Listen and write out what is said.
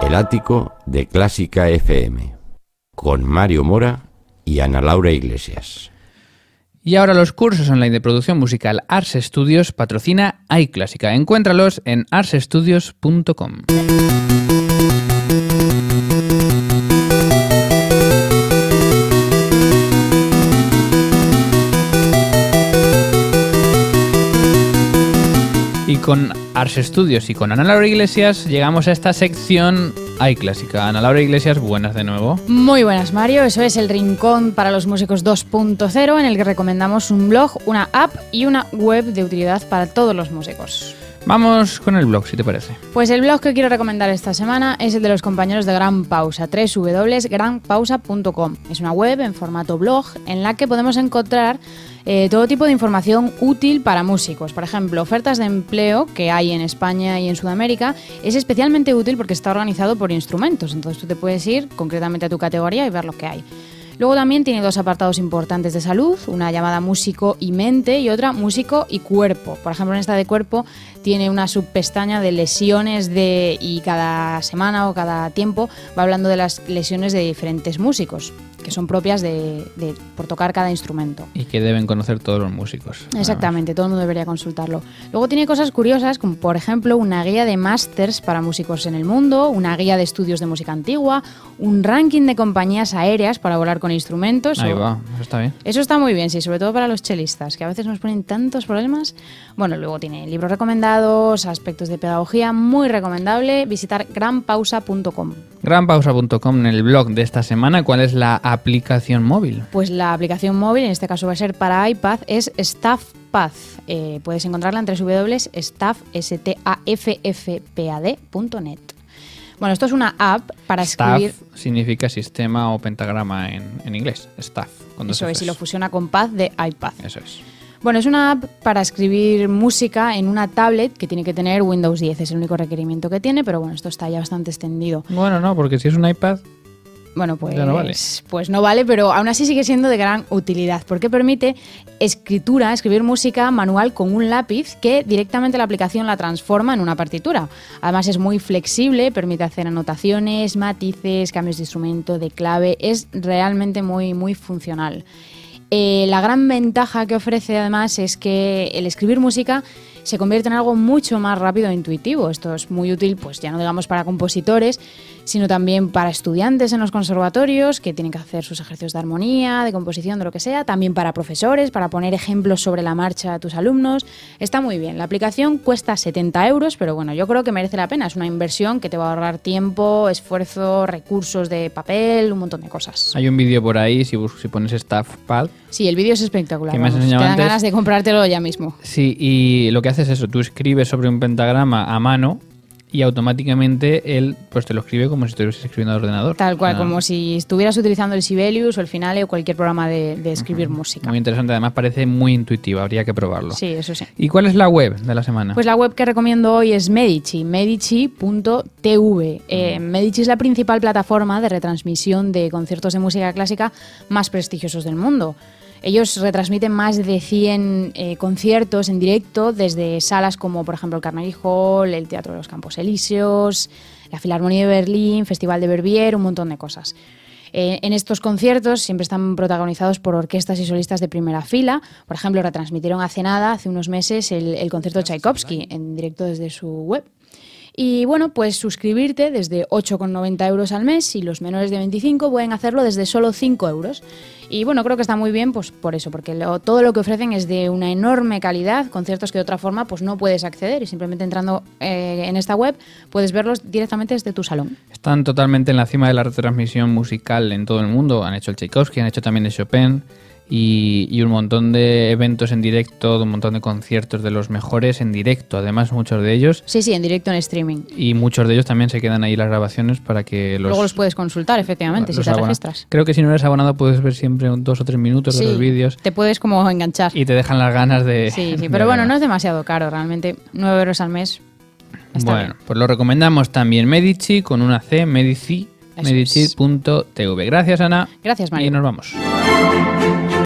El ático de Clásica FM con Mario Mora y Ana Laura Iglesias. Y ahora los cursos online de producción musical Ars Studios patrocina iClásica. Encuéntralos en arsestudios.com. con Ars Studios y con Ana Laura Iglesias llegamos a esta sección iClásica. Ana Laura Iglesias, buenas de nuevo. Muy buenas, Mario. Eso es el Rincón para los Músicos 2.0, en el que recomendamos un blog, una app y una web de utilidad para todos los músicos. Vamos con el blog, si te parece. Pues el blog que quiero recomendar esta semana es el de los compañeros de Gran Pausa, www.granpausa.com. Es una web en formato blog en la que podemos encontrar eh, todo tipo de información útil para músicos. Por ejemplo, ofertas de empleo que hay en España y en Sudamérica es especialmente útil porque está organizado por instrumentos. Entonces tú te puedes ir concretamente a tu categoría y ver lo que hay. Luego también tiene dos apartados importantes de salud, una llamada músico y mente y otra músico y cuerpo. Por ejemplo, en esta de cuerpo tiene una subpestaña de lesiones de y cada semana o cada tiempo va hablando de las lesiones de diferentes músicos que son propias de, de, por tocar cada instrumento. Y que deben conocer todos los músicos. Exactamente, todo el mundo debería consultarlo. Luego tiene cosas curiosas, como por ejemplo una guía de másters para músicos en el mundo, una guía de estudios de música antigua, un ranking de compañías aéreas para volar con instrumentos. Ahí o- va, eso está bien. Eso está muy bien, sí, sobre todo para los chelistas, que a veces nos ponen tantos problemas. Bueno, luego tiene libros recomendados, aspectos de pedagogía, muy recomendable visitar granpausa.com. Granpausa.com en el blog de esta semana, ¿cuál es la aplicación móvil? Pues la aplicación móvil, en este caso va a ser para iPad, es StaffPath. Eh, puedes encontrarla en www.staff.net. Bueno, esto es una app para escribir. Staff significa sistema o pentagrama en, en inglés. Staff. con Eso es, y lo fusiona con Paz de iPad. Eso es. Bueno, es una app para escribir música en una tablet que tiene que tener Windows 10. Es el único requerimiento que tiene, pero bueno, esto está ya bastante extendido. Bueno, no, porque si es un iPad, Bueno, pues no vale. pues no vale, pero aún así sigue siendo de gran utilidad, porque permite escritura, escribir música manual con un lápiz que directamente la aplicación la transforma en una partitura. Además es muy flexible, permite hacer anotaciones, matices, cambios de instrumento, de clave, es realmente muy muy funcional. Eh, la gran ventaja que ofrece además es que el escribir música se convierte en algo mucho más rápido e intuitivo. Esto es muy útil, pues ya no digamos para compositores, sino también para estudiantes en los conservatorios que tienen que hacer sus ejercicios de armonía, de composición, de lo que sea, también para profesores, para poner ejemplos sobre la marcha a tus alumnos. Está muy bien. La aplicación cuesta 70 euros, pero bueno, yo creo que merece la pena. Es una inversión que te va a ahorrar tiempo, esfuerzo, recursos de papel, un montón de cosas. hay un vídeo por ahí, si, si pones StaffPad. Sí, el vídeo es espectacular. Que me has te dan antes. ganas de comprártelo ya mismo. Sí, y lo que haces es eso, tú escribes sobre un pentagrama a mano y automáticamente él pues te lo escribe como si estuvieras escribiendo al ordenador. Tal cual, Ah, como si estuvieras utilizando el Sibelius o el Finale o cualquier programa de, de escribir música. Muy interesante, además parece muy intuitivo, habría que probarlo. Sí, eso sí. ¿Y cuál es la web de la semana? Pues la web que recomiendo hoy es Medici, medici.tv. Eh, Medici es la principal plataforma de retransmisión de conciertos de música clásica más prestigiosos del mundo. Ellos retransmiten más de 100 eh, conciertos en directo desde salas como por ejemplo el Carnegie Hall, el Teatro de los Campos Elíseos, la Filarmonía de Berlín, Festival de Verbier, un montón de cosas. Eh, en estos conciertos siempre están protagonizados por orquestas y solistas de primera fila. Por ejemplo, retransmitieron hace nada, hace unos meses, el, el concierto de Tchaikovsky en directo desde su web. Y bueno, pues suscribirte desde 8,90 euros al mes y los menores de 25 pueden hacerlo desde solo 5 euros. Y bueno, creo que está muy bien pues por eso, porque todo lo que ofrecen es de una enorme calidad, conciertos que de otra forma pues no puedes acceder y simplemente entrando eh, en esta web puedes verlos directamente desde tu salón. Están totalmente en la cima de la retransmisión musical en todo el mundo. Han hecho el Tchaikovsky, han hecho también el Chopin. Y, y un montón de eventos en directo, un montón de conciertos de los mejores en directo, además muchos de ellos. Sí, sí, en directo en streaming. Y muchos de ellos también se quedan ahí las grabaciones para que los... Luego los puedes consultar, efectivamente, si te abona- registras. Creo que si no eres abonado puedes ver siempre un dos o tres minutos de los vídeos te puedes como enganchar. y te dejan las ganas de... Sí, sí, pero bueno, no es demasiado caro, realmente. 9 euros al mes. Está bueno, bien. pues lo recomendamos también Medici con una C, Medici, medici.tv. Gracias, Ana. Gracias, Mario. Y nos vamos.